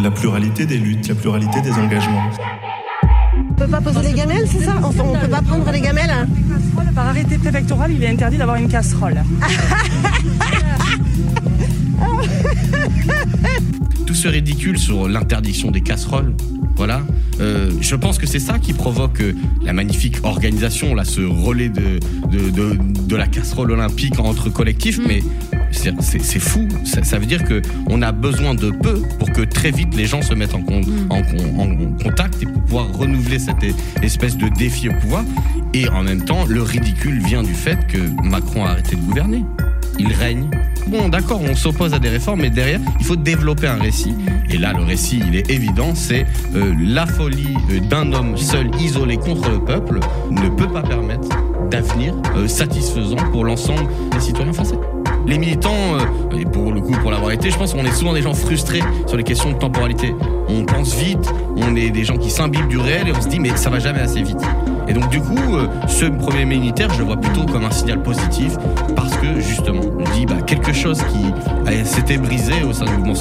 La pluralité des luttes, la pluralité des engagements. On peut pas poser les gamelles, c'est ça Enfin, on peut pas prendre les gamelles hein Par arrêté préfectoral, il est interdit d'avoir une casserole. Tout ce ridicule sur l'interdiction des casseroles, voilà. Euh, je pense que c'est ça qui provoque euh, la magnifique organisation, là, ce relais de, de, de, de la casserole olympique entre collectifs, mais c'est fou. Ça, ça veut dire que on a besoin de peu pour que très vite les gens se mettent en, con- en, con- en contact et pour pouvoir renouveler cette espèce de défi au pouvoir. Et en même temps, le ridicule vient du fait que Macron a arrêté de gouverner. Il règne. Bon, d'accord, on s'oppose à des réformes, mais derrière, il faut développer un récit. Et là, le récit, il est évident, c'est euh, la folie euh, d'un homme seul, isolé contre le peuple, ne peut pas permettre d'avenir euh, satisfaisant pour l'ensemble des citoyens français. Les militants, euh, pour le coup, pour l'avoir été, je pense qu'on est souvent des gens frustrés sur les questions de temporalité. On pense vite, on est des gens qui s'imbibent du réel et on se dit mais ça va jamais assez vite. Et donc du coup, euh, ce premier militaire, je le vois plutôt comme un signal positif parce que justement, je dis bah, quelque chose qui s'était brisé au sein du mouvement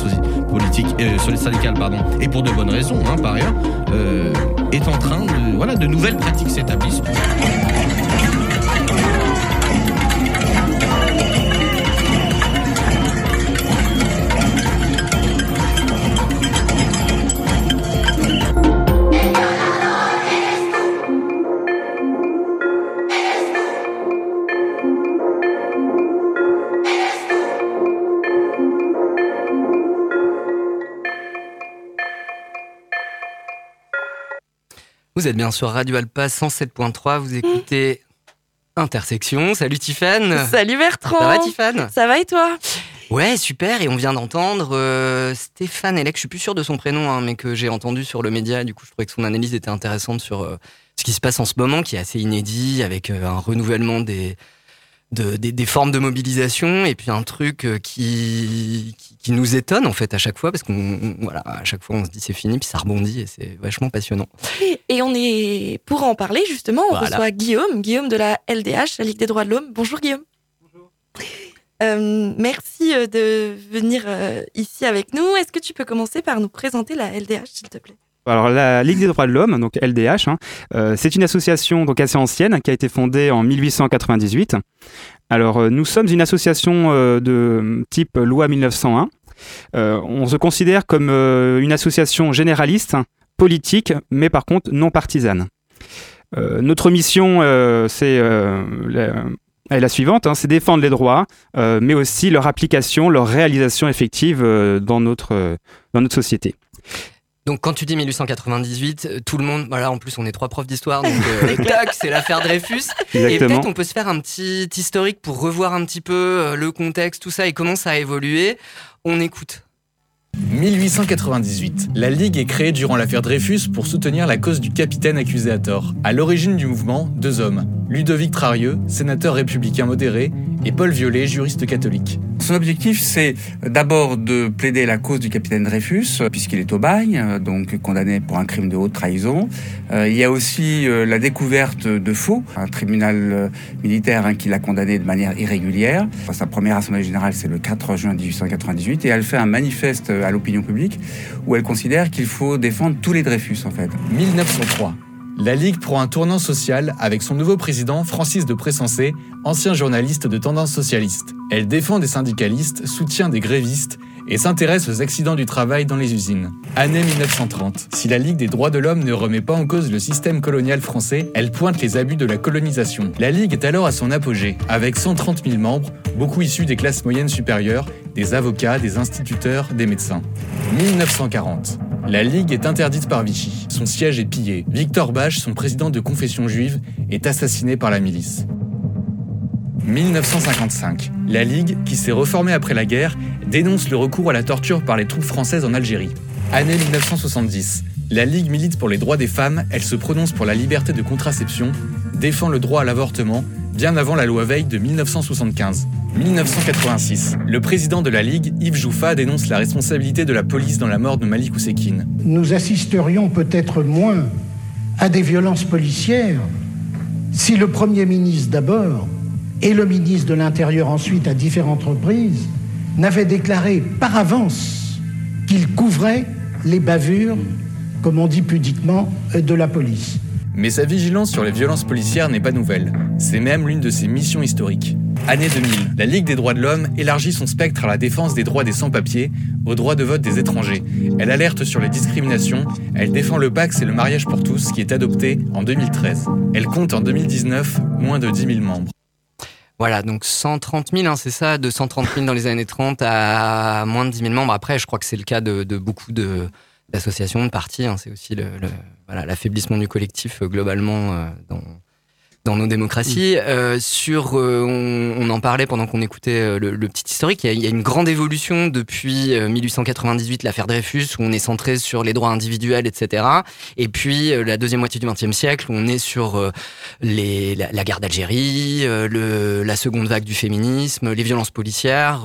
politique, euh, pardon, et pour de bonnes raisons, hein, par ailleurs, est en train de voilà de nouvelles pratiques s'établissent. Vous êtes bien sur Radio Alpa 107.3, vous écoutez Intersection. Salut Tiffane Salut Bertrand. Ça va Tiffane Ça va et toi? Ouais, super, et on vient d'entendre euh, Stéphane Elec, je suis plus sûr de son prénom, hein, mais que j'ai entendu sur le média, du coup je trouvais que son analyse était intéressante sur euh, ce qui se passe en ce moment, qui est assez inédit, avec euh, un renouvellement des, de- des, des formes de mobilisation, et puis un truc euh, qui, qui, qui nous étonne en fait à chaque fois, parce qu'on voilà, à chaque fois on se dit c'est fini, puis ça rebondit, et c'est vachement passionnant. et, on est pour en parler justement, on Voilà. reçoit Guillaume, Guillaume de la LDH, la Ligue des droits de l'homme. Bonjour Guillaume. Bonjour. merci euh, de venir euh, ici avec nous. Est-ce que tu peux commencer par nous présenter la LDH, s'il te plaît? Alors la Ligue des droits de l'homme, donc LDH, hein, euh, c'est une association donc assez ancienne qui a été fondée en 1898. Alors euh, nous sommes une association euh, de type loi 1901. Euh, on se considère comme une association généraliste, politique, mais par contre non partisane. Notre mission, c'est la, est la suivante, hein, c'est défendre les droits, mais aussi leur application, leur réalisation effective dans notre dans notre société. Donc quand tu dis 1898, euh, tout le monde, voilà, en plus on est trois profs d'histoire, donc euh, tac, c'est l'affaire Dreyfus. Et Exactement. peut-être on peut se faire un petit historique pour revoir un petit peu euh, le contexte, tout ça et comment ça a évolué. On écoute. 1898. La Ligue est créée durant l'affaire Dreyfus pour soutenir la cause du capitaine accusé à tort. À l'origine du mouvement, deux hommes. Ludovic Trarieux, sénateur républicain modéré, et Paul Violet, juriste catholique. Son objectif, c'est d'abord de plaider la cause du capitaine Dreyfus, puisqu'il est au bagne, donc condamné pour un crime de haute trahison. Euh, il y a aussi euh, la découverte de faux, un tribunal euh, militaire hein, qui l'a condamné de manière irrégulière. Sa première assemblée générale, c'est le 4 juin 1898, et elle fait un manifeste à l'opinion publique où elle considère qu'il faut défendre tous les Dreyfus, en fait. 1903. La Ligue prend un tournant social avec son nouveau président Francis de Pressensé, ancien journaliste de tendance socialiste. Elle défend des syndicalistes, soutient des grévistes et s'intéresse aux accidents du travail dans les usines. Année 1930. Si la Ligue des droits de l'homme ne remet pas en cause le système colonial français, elle pointe les abus de la colonisation. La Ligue est alors à son apogée, avec 130 000 membres, beaucoup issus des classes moyennes supérieures, des avocats, des instituteurs, des médecins. 1940. La Ligue est interdite par Vichy. Son siège est pillé. Victor Bache, son président de confession juive, est assassiné par la milice. 1955. La Ligue, qui s'est reformée après la guerre, dénonce le recours à la torture par les troupes françaises en Algérie. Année 1970. La Ligue milite pour les droits des femmes, elle se prononce pour la liberté de contraception, défend le droit à l'avortement, bien avant la loi Veil de 1975. 1986. Le président de la Ligue, Yves Jouffa, dénonce la responsabilité de la police dans la mort de Malik Oussekine. Nous assisterions peut-être moins à des violences policières si le Premier ministre d'abord et le ministre de l'Intérieur ensuite à différentes reprises n'avaient déclaré par avance qu'ils couvraient les bavures, comme on dit pudiquement, de la police. Mais sa vigilance sur les violences policières n'est pas nouvelle. C'est même l'une de ses missions historiques. Année 2000, la Ligue des droits de l'homme élargit son spectre à la défense des droits des sans-papiers, au droit de vote des étrangers. Elle alerte sur les discriminations, elle défend le Pax et le mariage pour tous qui est adopté en 2013. Elle compte en 2019 moins de 10 000 membres. Voilà, donc 130 000, hein, c'est ça, de 130 000 dans les années 30 à moins de 10 000 membres. Après, je crois que c'est le cas de, de beaucoup de, d'associations, de partis. Hein. C'est aussi le, le voilà, l'affaiblissement du collectif euh, globalement euh, dans, dans nos démocraties. Euh, sur, euh, on, on, en parlait pendant qu'on écoutait euh, le, le, petit historique. Il y, a, il y, a, une grande évolution depuis 1898, l'affaire Dreyfus, où on est centré sur les droits individuels, etc. Et puis la deuxième moitié du XXe siècle, où on est sur les, la, la guerre d'Algérie, la seconde vague du féminisme, les violences policières.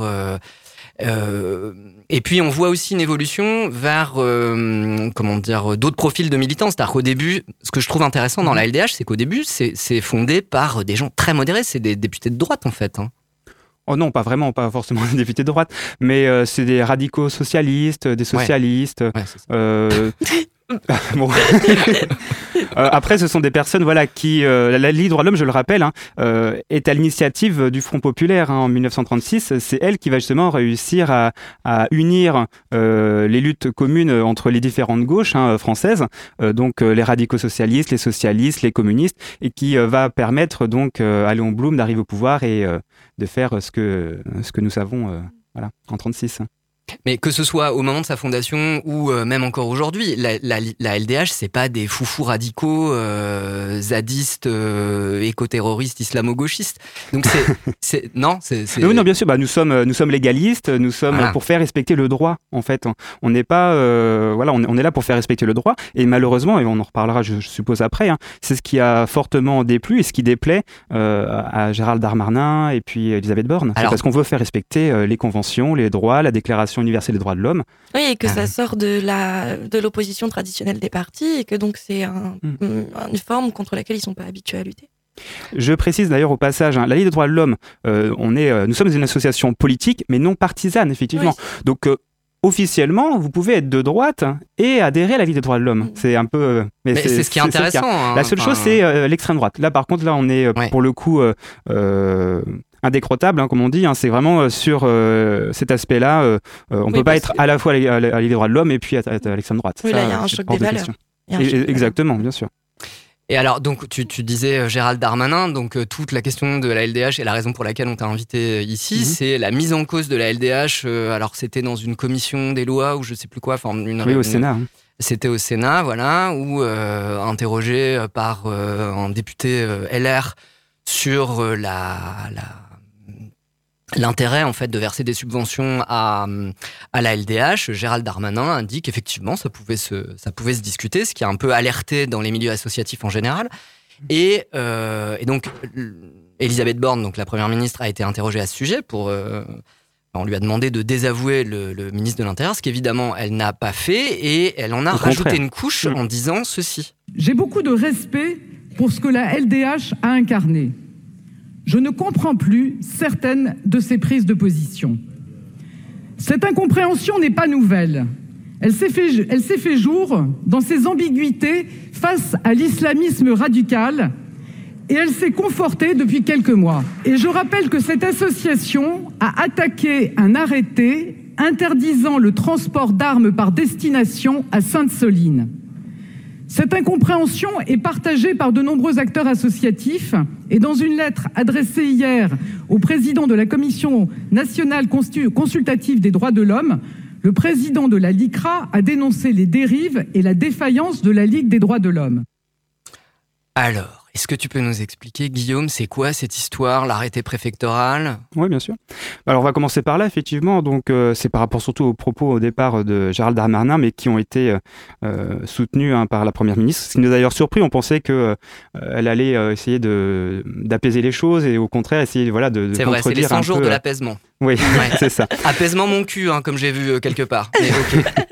Euh, et puis on voit aussi une évolution vers euh, comment dire d'autres profils de militants. C'est-à-dire qu'au début, ce que je trouve intéressant dans la LDH, c'est qu'au début, c'est fondé par des gens très modérés. C'est des députés de droite en fait. Hein. Oh non, pas vraiment, pas forcément des députés de droite, mais euh, c'est des radicaux socialistes, des socialistes. Ouais. Ouais, euh, bon. Euh, après, ce sont des personnes voilà, qui. Euh, la Ligue droits de l'homme, je le rappelle, hein, euh, est à l'initiative du Front populaire hein, en 1936. C'est elle qui va justement réussir à, à unir les luttes communes entre les différentes gauches hein, françaises, donc les radicaux socialistes, les socialistes, les communistes, et qui va permettre donc à Léon Blum d'arriver au pouvoir et de faire ce que, ce que nous savons voilà, en 1936. Mais que ce soit au moment de sa fondation ou euh, même encore aujourd'hui, la, la, la, LDH, c'est pas des foufous radicaux, euh, zadistes, euh, éco-terroristes, islamo-gauchistes. Donc c'est, non, c'est. Oui, non, bien sûr. Bah, nous sommes, nous sommes légalistes. Nous sommes voilà. pour faire respecter le droit. En fait, on n'est pas, euh, voilà, on, on, est là pour faire respecter le droit. Et malheureusement, et on en reparlera, je, je suppose après, hein, c'est ce qui a fortement déplu et ce qui déplaît euh, à Gérald Darmanin et puis Elisabeth Borne. Alors, parce qu'on veut faire respecter les conventions, les droits, la déclaration universelle des droits de l'homme. Oui, et que ça sort de la de l'opposition traditionnelle des partis et que donc c'est un, mm. une forme contre laquelle ils sont pas habitués à lutter. Je précise d'ailleurs au passage, hein, la Ligue des droits de l'homme, euh, on est, euh, nous sommes une association politique, mais non partisane, effectivement. Oui. Donc euh, officiellement, vous pouvez être de droite et adhérer à la Ligue des droits de l'homme. C'est un peu. mais, mais c'est ce qui est intéressant. Hein, la seule enfin... chose, c'est l'extrême droite. Là, par contre, là, on est ouais. pour le coup indécrottable, hein, comme on dit. Hein, c'est vraiment sur euh, cet aspect-là. Euh, on oui, peut pas être à la fois à des droits de l'homme et puis à, à, à l'extrême droite. Oui, Ça, là, il y a un choc des valeurs. Et, exactement, bien sûr. Et alors, donc, tu, tu disais euh, Gérald Darmanin, donc euh, toute la question de la LDH et la raison pour laquelle on t'a invité euh, ici, mmh. c'est la mise en cause de la LDH. Euh, alors, c'était dans une commission des lois ou je sais plus quoi, enfin, une. Oui, au Sénat. Hein. C'était au Sénat, voilà, où euh, interrogé par un député LR sur la, la l'intérêt en fait de verser des subventions à, à la LDH, Gérald Darmanin indique effectivement ça pouvait se ça pouvait se discuter, ce qui a un peu alerté dans les milieux associatifs en général. Et, euh, et donc Elisabeth Borne, donc la première ministre, a été interrogée à ce sujet pour euh, on lui a demandé de désavouer le, le ministre de l'Intérieur, ce qu'évidemment elle n'a pas fait, et elle en a Au rajouté contraire. une couche en disant ceci. J'ai beaucoup de respect pour ce que la LDH a incarné. Je ne comprends plus certaines de ses prises de position. Cette incompréhension n'est pas nouvelle. Elle s'est fait, jour dans ses ambiguïtés face à l'islamisme radical et elle s'est confortée depuis quelques mois. Et je rappelle que cette association a attaqué un arrêté interdisant le transport d'armes par destination à Sainte-Soline. Cette incompréhension est partagée par de nombreux acteurs associatifs et dans une lettre adressée hier au président de la Commission nationale consultative des droits de l'homme, le président de la LICRA a dénoncé les dérives et la défaillance de la Ligue des droits de l'homme. Alors, est-ce que tu peux nous expliquer, Guillaume, c'est quoi cette histoire, l'arrêté préfectoral? Oui, bien sûr. Alors, on va commencer par là, effectivement. Donc, euh, c'est par rapport surtout aux propos au départ de Gérald Darmanin, mais qui ont été euh, soutenus hein, par la Première ministre. Ce qui nous a d'ailleurs surpris. On pensait qu'elle euh, allait essayer d'apaiser les choses et au contraire essayer voilà, de, de C'est vrai, c'est les 100 jours peu, de l'apaisement. Oui, ouais. c'est ça. Apaisement mon cul, hein, comme j'ai vu quelque part. Mais, okay.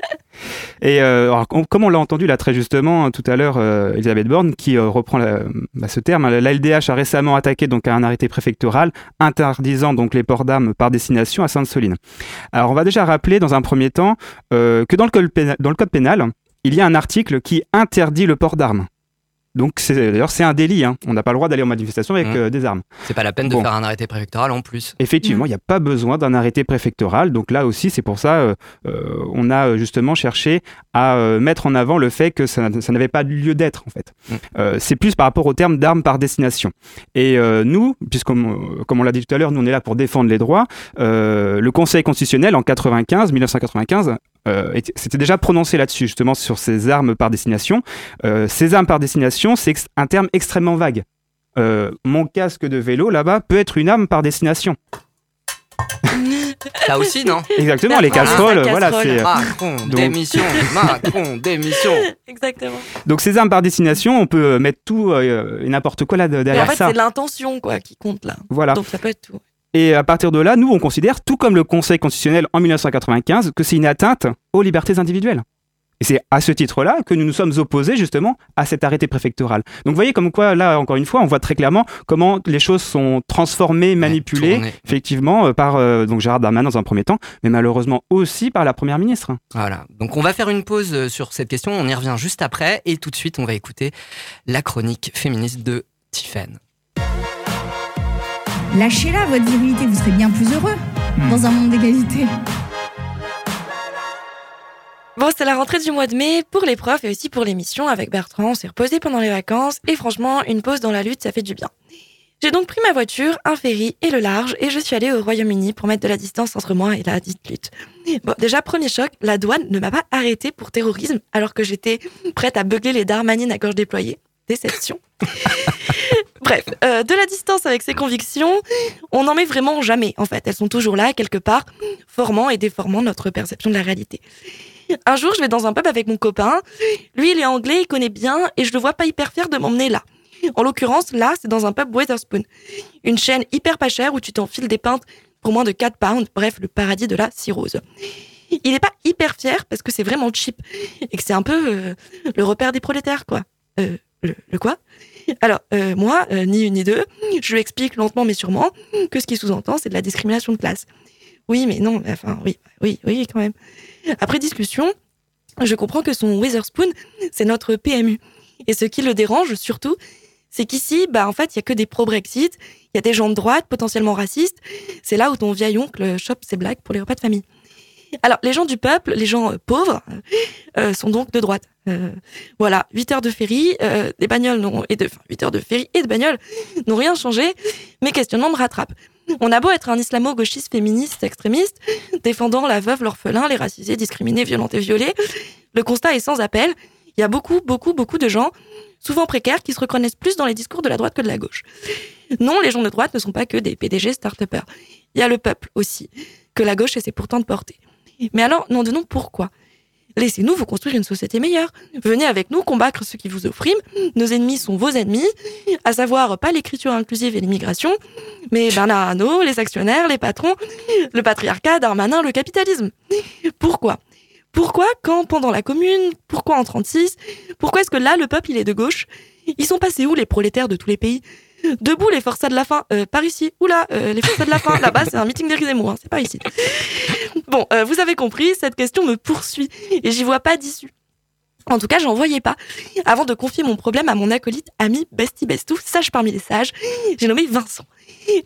Et euh, comme on l'a entendu là très justement hein, tout à l'heure, euh, Elisabeth Borne, qui euh, reprend bah, ce terme, hein, la LDH a récemment attaqué donc un arrêté préfectoral interdisant donc les ports d'armes par destination à Sainte-Soline. Alors on va déjà rappeler dans un premier temps que dans le code pénal, il y a un article qui interdit le port d'armes. Donc c'est d'ailleurs c'est un délit, hein. on n'a pas le droit d'aller en manifestation avec Mmh. euh, des armes. C'est pas la peine de Bon. faire un arrêté préfectoral en plus. Effectivement, il n'y a pas besoin d'un arrêté préfectoral. Donc là aussi, c'est pour ça euh, euh, on a euh, justement cherché à euh, mettre en avant le fait que ça, ça n'avait pas lieu d'être en fait. Mm. Euh, c'est plus par rapport au terme d'armes par destination. Et euh, nous, puisqu'on comme on l'a dit tout à l'heure, nous on est là pour défendre les droits. euh, le Conseil constitutionnel en 95, 1995. Euh, était- s'était déjà prononcé là-dessus, justement, sur ces armes par destination. Euh, ces armes par destination, c'est un terme extrêmement vague. Euh, mon casque de vélo, là-bas, peut être une arme par destination. Ça aussi, non Exactement, les Bertrand, casseroles, voilà. casserole. c'est- Macron, Donc- démission, Macron, démission. Exactement. Donc ces armes par destination, on peut mettre tout euh, et n'importe quoi là de- Mais en derrière fait, ça. c'est l'intention quoi qui compte là. Voilà. Donc ça peut être tout. Et à partir de là, nous, on considère, tout comme le Conseil constitutionnel en 1995, que c'est une atteinte aux libertés individuelles. Et c'est à ce titre-là que nous nous sommes opposés justement à cet arrêté préfectoral. Donc vous voyez comme quoi, là, encore une fois, on voit très clairement comment les choses sont transformées, manipulées, effectivement, euh, par euh, donc Gérard Darmanin dans un premier temps, mais malheureusement aussi par la Première ministre. Voilà. Donc on va faire une pause euh, sur cette question. On y revient juste après. Et tout de suite, on va écouter la chronique féministe de Tiffen. Lâchez-la, votre virilité, vous serez bien plus heureux Hmm. dans un monde d'égalité. Bon, c'est la rentrée du mois de mai pour les profs et aussi pour l'émission avec Bertrand. On s'est reposé pendant les vacances et franchement, une pause dans la lutte, ça fait du bien. J'ai donc pris ma voiture, un ferry et le large et je suis allée au Royaume-Uni pour mettre de la distance entre moi et la dite lutte. Bon, déjà, premier choc, la douane ne m'a pas arrêté pour terrorisme alors que j'étais prête à beugler les darmanines à gorge déployée. Déception. Bref, euh, de la distance avec ses convictions, on n'en met vraiment jamais, en fait. Elles sont toujours là, quelque part, formant et déformant notre perception de la réalité. Un jour, je vais dans un pub avec mon copain. Lui, il est anglais, il connaît bien, et je le vois pas hyper fier de m'emmener là. En l'occurrence, là, c'est dans un pub Wetherspoon. Une chaîne hyper pas chère où tu t'enfiles des pintes pour moins de 4 pounds. Bref, le paradis de la cirrhose. Il est pas hyper fier parce que c'est vraiment cheap et que c'est un peu euh, le repère des prolétaires, quoi. Euh, le quoi? Alors, euh, moi, euh, ni une ni deux, je lui explique lentement mais sûrement que ce qui sous-entend, c'est de la discrimination de classe. Oui, mais non, enfin, oui, oui, oui, quand même. Après discussion, je comprends que son Witherspoon, c'est notre PMU. Et ce qui le dérange surtout, c'est qu'ici, bah, en fait, il y a que des pro-Brexit, il y a des gens de droite, potentiellement racistes. C'est là où ton vieil oncle chope ses blagues pour les repas de famille. Alors, les gens du peuple, les gens euh, pauvres, euh, sont donc de droite. Euh, voilà, 8 heures de ferry, euh, des bagnoles n'ont- et de, enfin, 8 heures de ferry et de bagnoles n'ont rien changé. Mes questionnements me rattrapent. On a beau être un islamo-gauchiste féministe extrémiste, défendant la veuve, l'orphelin, les racisés, discriminés, violentés, violés, le constat est sans appel. Il y a beaucoup, beaucoup, beaucoup de gens, souvent précaires, qui se reconnaissent plus dans les discours de la droite que de la gauche. Non, les gens de droite ne sont pas que des PDG start-upers. Il y a le peuple aussi, que la gauche essaie pourtant de porter. Mais alors, non de non, pourquoi? Laissez-nous vous construire une société meilleure. Venez avec nous combattre ceux qui vous oppriment. Nos ennemis sont vos ennemis, à savoir pas l'écriture inclusive et l'immigration, mais Bernard Arnault, les actionnaires, les patrons, le patriarcat, Darmanin, le capitalisme. Pourquoi? Pourquoi quand pendant la commune? Pourquoi en 36 Pourquoi est-ce que là le peuple il est de gauche? Ils sont passés où les prolétaires de tous les pays? Debout les forçats de la faim, euh, par ici. Oula, euh, les forçats de la faim, là-bas c'est un meeting d'Éric Zemmour, hein, c'est pas ici. Bon, euh, vous avez compris, cette question me poursuit et j'y vois pas d'issue. En tout cas, j'en voyais pas. Avant de confier mon problème à mon acolyte, ami, bestie, bestou, sage parmi les sages, j'ai nommé Vincent.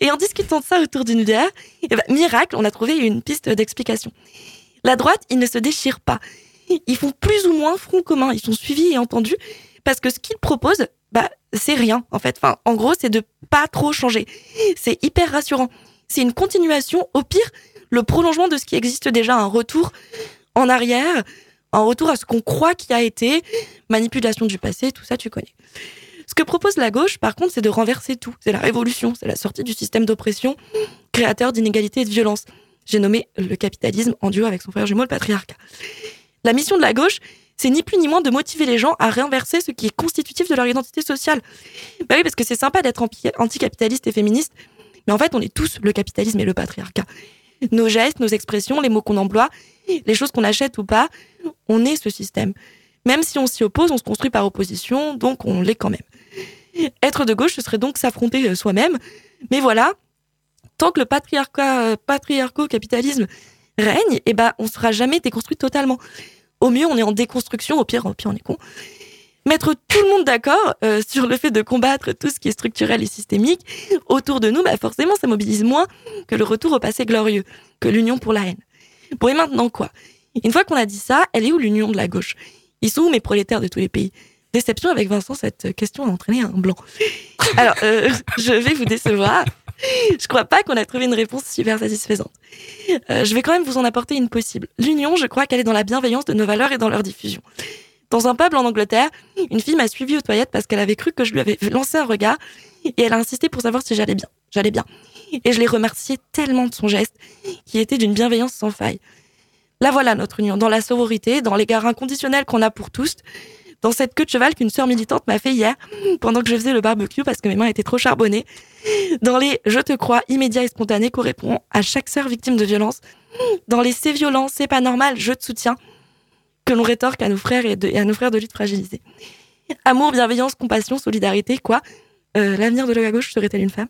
Et en discutant de ça autour d'une bière, eh ben, miracle, on a trouvé une piste d'explication. La droite, ils ne se déchirent pas. Ils font plus ou moins front commun. Ils sont suivis et entendus parce que ce qu'ils proposent, bah, c'est rien, en fait. En gros, c'est de pas trop changer. C'est hyper rassurant. C'est une continuation, au pire, le prolongement de ce qui existe déjà, un retour en arrière, un retour à ce qu'on croit qui a été, manipulation du passé, tout ça, tu connais. Ce que propose la gauche, par contre, c'est de renverser tout. C'est la révolution, c'est la sortie du système d'oppression, créateur d'inégalités et de violence. J'ai nommé le capitalisme en duo avec son frère jumeau, le patriarcat. La mission de la gauche, c'est ni plus ni moins de motiver les gens à réinverser ce qui est constitutif de leur identité sociale. Bah oui, parce que c'est sympa d'être anticapitaliste et féministe, mais en fait, on est tous le capitalisme et le patriarcat. Nos gestes, nos expressions, les mots qu'on emploie, les choses qu'on achète ou pas, On est ce système. Même si on s'y oppose, on se construit par opposition, donc on l'est quand même. Être de gauche, ce serait donc s'affronter euh, soi-même. Mais voilà, tant que le patriarcat, euh, patriarco-capitalisme règne, eh ben, on sera jamais déconstruit totalement. Au mieux, on est en déconstruction, au pire, au pire on est con. Mettre tout le monde d'accord euh, sur le fait de combattre tout ce qui est structurel et systémique autour de nous, bah forcément, ça mobilise moins que le retour au passé glorieux, que l'union pour la haine. Bon, et maintenant quoi? Une fois qu'on a dit ça, elle est où l'union de la gauche? Ils sont où mes prolétaires de tous les pays? Déception avec Vincent, cette question a entraîné un blanc. Alors, euh, je vais vous décevoir. Je crois pas qu'on a trouvé une réponse super satisfaisante. Euh, je vais quand même vous en apporter une possible. L'union, je crois qu'elle est dans la bienveillance de nos valeurs et dans leur diffusion. Dans un peuple en Angleterre, une fille m'a suivi aux toilettes parce qu'elle avait cru que je lui avais lancé un regard et elle a insisté pour savoir si j'allais bien. J'allais bien. Et je l'ai remercié tellement de son geste qui était d'une bienveillance sans faille. Là voilà notre union, dans la sororité, dans l'égard inconditionnel qu'on a pour tous, dans cette queue de cheval qu'une sœur militante m'a fait hier pendant que je faisais le barbecue parce que mes mains étaient trop charbonnées, dans les je te crois immédiats et spontanés qu'on répond à chaque sœur victime de violence, dans les c'est violent, c'est pas normal, je te soutiens, que l'on rétorque à nos frères et, à nos frères de lutte fragilisés. Amour, bienveillance, compassion, solidarité, quoi? Euh, l'avenir de la gauche serait-elle une femme?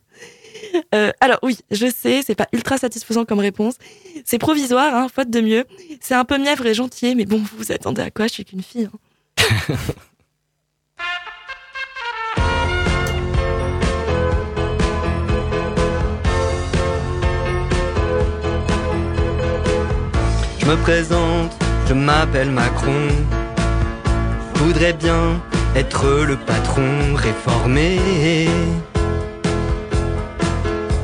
Euh, alors oui, je sais, c'est pas ultra satisfaisant comme réponse. C'est provisoire, hein, faute de mieux. C'est un peu mièvre et gentil, mais bon, vous vous attendez à quoi? Je suis qu'une fille. Hein. je me présente, je m'appelle Macron. Je voudrais bien être le patron réformé.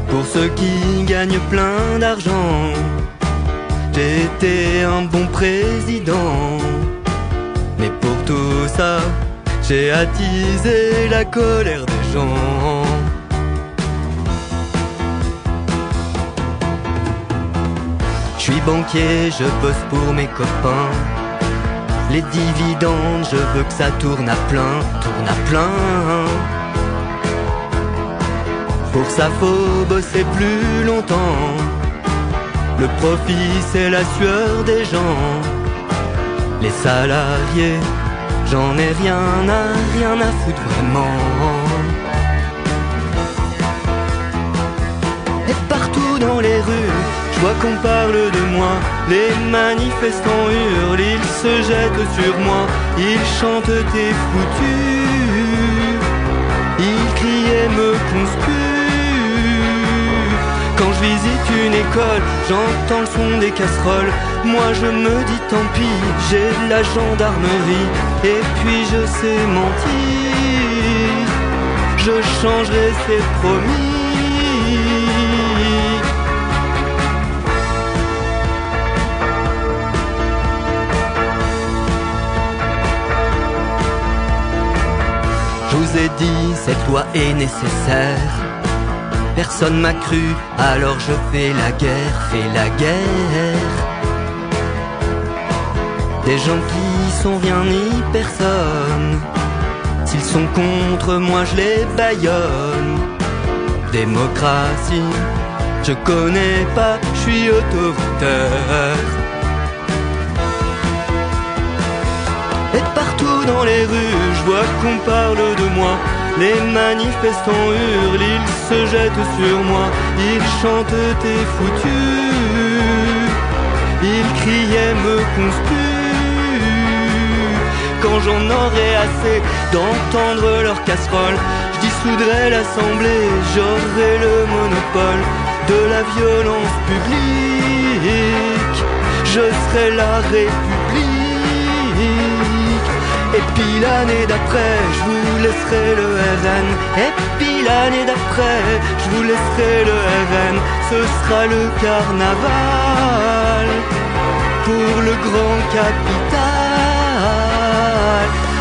Pour ceux qui gagnent plein d'argent, j'ai été un bon président. J'ai attisé la colère des gens. Je suis banquier, je bosse pour mes copains. Les dividendes, je veux que ça tourne à plein, tourne à plein. Pour ça faut bosser plus longtemps. Le profit c'est la sueur des gens. Les salariés, j'en ai rien à rien à foutre vraiment. Et partout dans les rues, je vois qu'on parle de moi. Les manifestants hurlent, ils se jettent sur moi, ils chantent t'es foutu. Ils crient et me conspuent. Quand je visite une école, j'entends le son des casseroles. Moi je me dis tant pis, j'ai de la gendarmerie. Et puis je sais mentir, je changerai, c'est promis. Je vous ai dit, cette loi est nécessaire. Personne m'a cru, alors je fais la guerre, fais la guerre. Des gens qui sont rien ni personne. S'ils sont contre moi, je les baillonne. Démocratie, je connais pas, je suis autoritaire. Et partout dans les rues, je vois qu'on parle de moi. Les manifestants hurlent, ils se jettent sur moi, ils chantent t'es foutu. Ils criaient me conspuent. Quand j'en aurai assez d'entendre leurs casseroles, je dissoudrai l'assemblée, j'aurai le monopole de la violence publique. Je serai la République. Et puis l'année d'après, je vous laisserai le RN. Et puis l'année d'après, je vous laisserai le RN. Ce sera le carnaval pour le grand capital.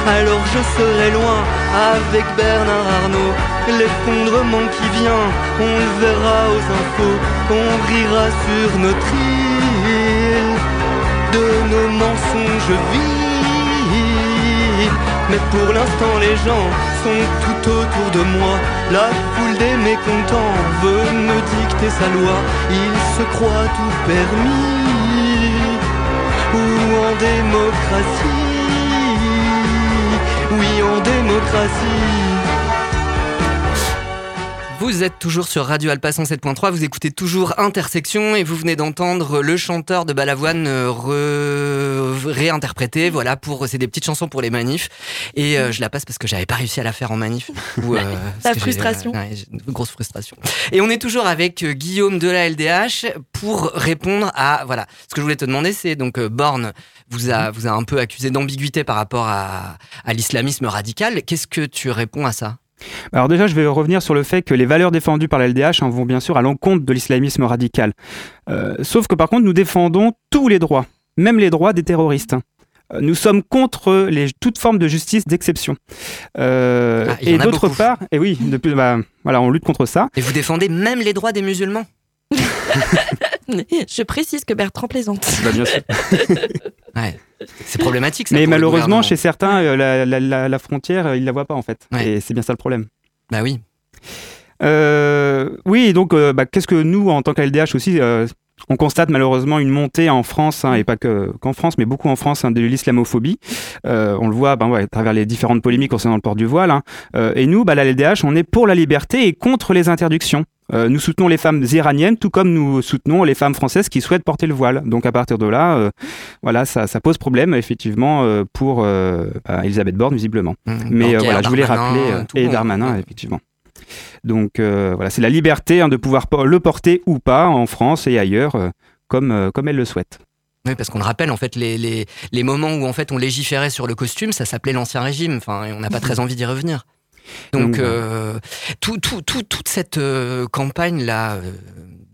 Alors je serai loin avec Bernard Arnault. L'effondrement qui vient, on le verra aux infos. On rira sur notre île de nos mensonges vifs. Mais pour l'instant les gens sont tout autour de moi La foule des mécontents veut me dicter sa loi Il se croit tout permis Ou en démocratie. Oui, en démocratie. Vous êtes toujours sur Radio Alpa 107.3, vous écoutez toujours Intersection et vous venez d'entendre le chanteur de Balavoine euh, re... réinterprété, voilà, pour c'est des petites chansons pour les manifs et euh, je la passe parce que j'avais pas réussi à la faire en manif. Coup, euh, La frustration. ouais, grosse frustration. Et on est toujours avec Guillaume de la LDH pour répondre à voilà, ce que je voulais te demander c'est donc euh, Borne vous a vous a un peu accusé d'ambiguïté par rapport à, à l'islamisme radical. Qu'est-ce que tu réponds à ça? Alors déjà, je vais revenir sur le fait que les valeurs défendues par la LDH hein, vont bien sûr à l'encontre de l'islamisme radical. Euh, sauf que par contre, nous défendons tous les droits, même les droits des terroristes. hein. Euh, Nous sommes contre les, toute forme de justice d'exception. Euh, Ah, et d'autre part, et oui, depuis, bah, voilà, on lutte contre ça. Et vous défendez même les droits des musulmans Je précise que Bertrand plaisante. Bah, bien sûr. Ouais. C'est problématique ça. Mais pour malheureusement, chez certains, euh, la, la- la- la frontière, euh, ils la voient pas en fait. Et c'est bien ça le problème. Bah oui. Euh, oui, donc, euh, bah, qu'est-ce que nous, en tant qu'LDH aussi, euh, on constate malheureusement une montée en France, hein, et pas que- qu'en France, mais beaucoup en France, hein, de l'islamophobie. Euh, on le voit ben, ouais, à travers les différentes polémiques concernant le port du voile. hein. Euh, et nous, bah, la LDH, on est pour la liberté et contre les interdictions. Euh, nous soutenons les femmes iraniennes, tout comme nous soutenons les femmes françaises qui souhaitent porter le voile. Donc à partir de là, euh, voilà, ça, ça pose problème effectivement euh, pour Elisabeth Borne visiblement. Mais Blanquer, euh, voilà, je voulais rappeler et. Darmanin effectivement. Donc voilà, c'est la liberté hein, de pouvoir po- le porter ou pas en France et ailleurs, comme comme elle le souhaite. Oui, parce qu'on le rappelle, en fait, les, les, les moments où en fait on légiférait sur le costume, ça s'appelait l'ancien régime. Enfin, on n'a pas très envie d'y revenir. Donc, Donc, euh, tout, tout, tout- toute cette euh, campagne là euh,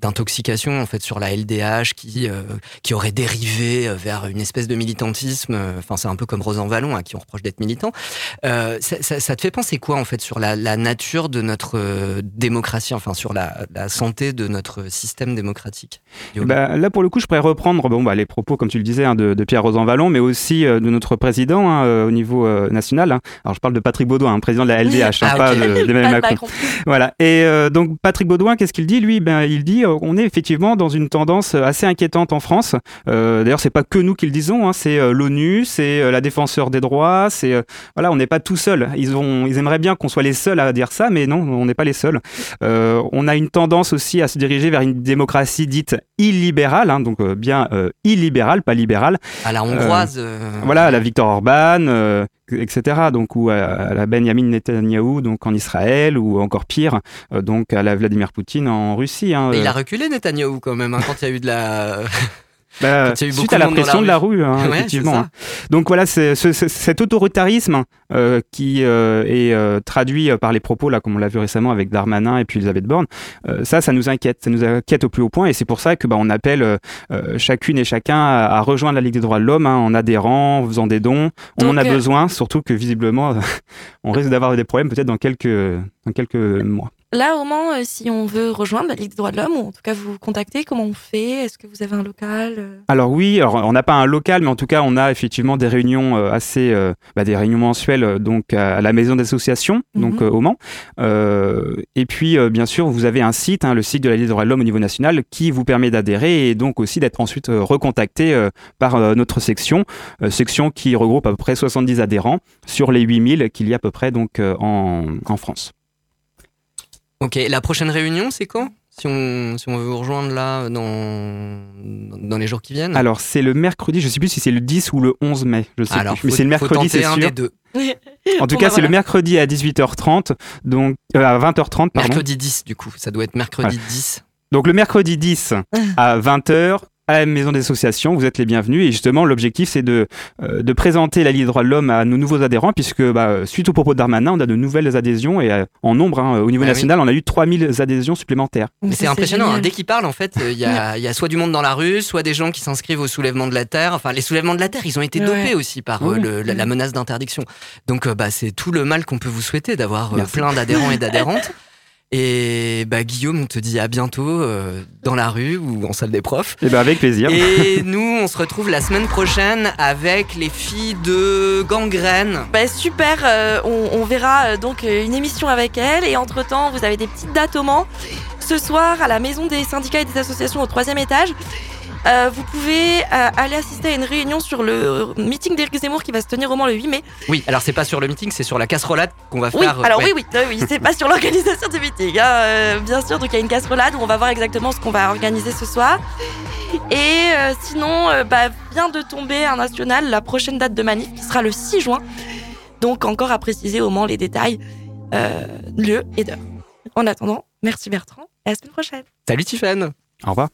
d'intoxication en fait sur la LDH qui euh, qui aurait dérivé euh, vers une espèce de militantisme. euh, Enfin, c'est un peu comme Rosan Vallon à qui on reproche d'être militant. Euh, ça, ça- ça te fait penser quoi en fait sur la, la nature de notre démocratie, enfin sur la, la santé de notre système démocratique Guillaume? Bah, là, pour le coup, je pourrais reprendre bon, bah, les propos, comme tu le disais, hein, de, de Pierre Rosanvallon, mais aussi de notre président hein, au niveau national. hein. Alors, je parle de Patrick Baudouin, président de la LDH, Ah, pas de- de Macron. Macron. Voilà. Et donc, Patrick Baudouin, qu'est-ce qu'il dit? Lui, ben, il dit on est effectivement dans une tendance assez inquiétante en France. Euh, D'ailleurs, c'est pas que nous qui le disons, hein, c'est euh, l'ONU, c'est euh, la défenseur des droits, c'est euh, voilà, on n'est pas tout seul. Ils ont, ils aimeraient bien qu'on soit les seuls à dire ça, mais non, on n'est pas les seuls. Euh, on a une tendance aussi à se diriger vers une démocratie dite illibérale, hein, donc bien illibérale, pas libérale. à la hongroise. Voilà, à la Victor Orban, etc. Donc, ou à, à la Benjamin Netanyahou, donc en Israël, ou encore pire, euh, donc à la Vladimir Poutine en Russie. hein, il euh. a reculé Netanyahou quand même hein, quand il y a eu de la. Bah, Quand il y a eu suite à la pression de la rue. hein, Ouais, effectivement. hein. Donc voilà, c'est- cet autoritarisme euh, qui euh, est euh, traduit par les propos, là, comme on l'a vu récemment avec Darmanin et puis Elisabeth Borne, ça, ça nous inquiète. Ça nous inquiète au plus haut point et c'est pour ça que bah, on appelle chacune et chacun à, à rejoindre la Ligue des droits de l'homme hein, en adhérant, en faisant des dons. On en a besoin, surtout que visiblement, on risque d'avoir des problèmes peut-être dans quelques, dans quelques mois. Là, au Mans, euh, si on veut rejoindre la Ligue des droits de l'homme, ou en tout cas vous contacter, comment on fait? Est-ce que vous avez un local euh? Alors oui, alors on n'a pas un local, mais en tout cas on a effectivement des réunions euh, assez, euh, bah, des réunions mensuelles donc à, la maison d'association, donc Mhm. euh, au Mans. Euh, et puis bien sûr vous avez un site, hein, le site de la Ligue des droits de l'homme au niveau national, qui vous permet d'adhérer et donc aussi d'être ensuite recontacté par notre section, section qui regroupe à peu près 70 adhérents sur les 8000 qu'il y a à peu près donc en, en France. Ok, la prochaine réunion, c'est quand? Si on, si on veut vous rejoindre là dans, dans les jours qui viennent? Alors c'est le mercredi, je sais plus si c'est le 10 ou le 11 mai, je sais Alors, plus, mais c'est le mercredi, c'est un sûr. des deux. En tout Bon, cas, bah, c'est le mercredi à 18h30, donc euh, à 20h30, pardon. Mercredi 10, du coup. Ça doit être mercredi 10. Donc le mercredi 10 à 20h à la maison des associations, vous êtes les bienvenus et justement l'objectif c'est de, euh, de présenter la Ligue des droits de l'homme à nos nouveaux adhérents puisque bah, suite au propos de Darmanin on a de nouvelles adhésions et euh, en nombre hein, au niveau Ah oui. national on a eu 3000 adhésions supplémentaires. C'est impressionnant. hein. Dès qu'il parle, en fait, euh, il y, a, il y a soit du monde dans la rue, soit des gens qui s'inscrivent au soulèvement de la terre. Enfin, les soulèvements de la terre, ils ont été Ouais. dopés aussi par euh, le- la, la menace d'interdiction. Donc, euh, bah, c'est tout le mal qu'on peut vous souhaiter d'avoir euh, plein d'adhérents et d'adhérentes. Et bah, Guillaume, on te dit à bientôt euh, dans la rue ou en salle des profs. Et ben avec plaisir. Et nous, on se retrouve la semaine prochaine avec les filles de Gangrène. Bah, super, euh, on, on verra euh, donc une émission avec elle et entre temps vous avez des petites dates au Mans. Ce soir à la maison des syndicats et des associations au troisième étage. Euh, vous pouvez euh, aller assister à une réunion sur le meeting d'Éric Zemmour qui va se tenir au Mans le 8 mai. Oui, alors c'est pas sur le meeting, c'est sur la casserolade qu'on va Oui, faire. euh, alors ouais. oui, oui, oui, oui, c'est pas sur l'organisation du meeting. hein, euh, bien sûr, donc il y a une casserolade où on va voir exactement ce qu'on va organiser ce soir. Et euh, sinon, euh, bah, vient de tomber un national, la prochaine date de manif qui sera le 6 juin. Donc encore à préciser au Mans les détails, euh, lieu et d'heure. En attendant, merci Bertrand et à la semaine prochaine. Salut Tiffany Au revoir.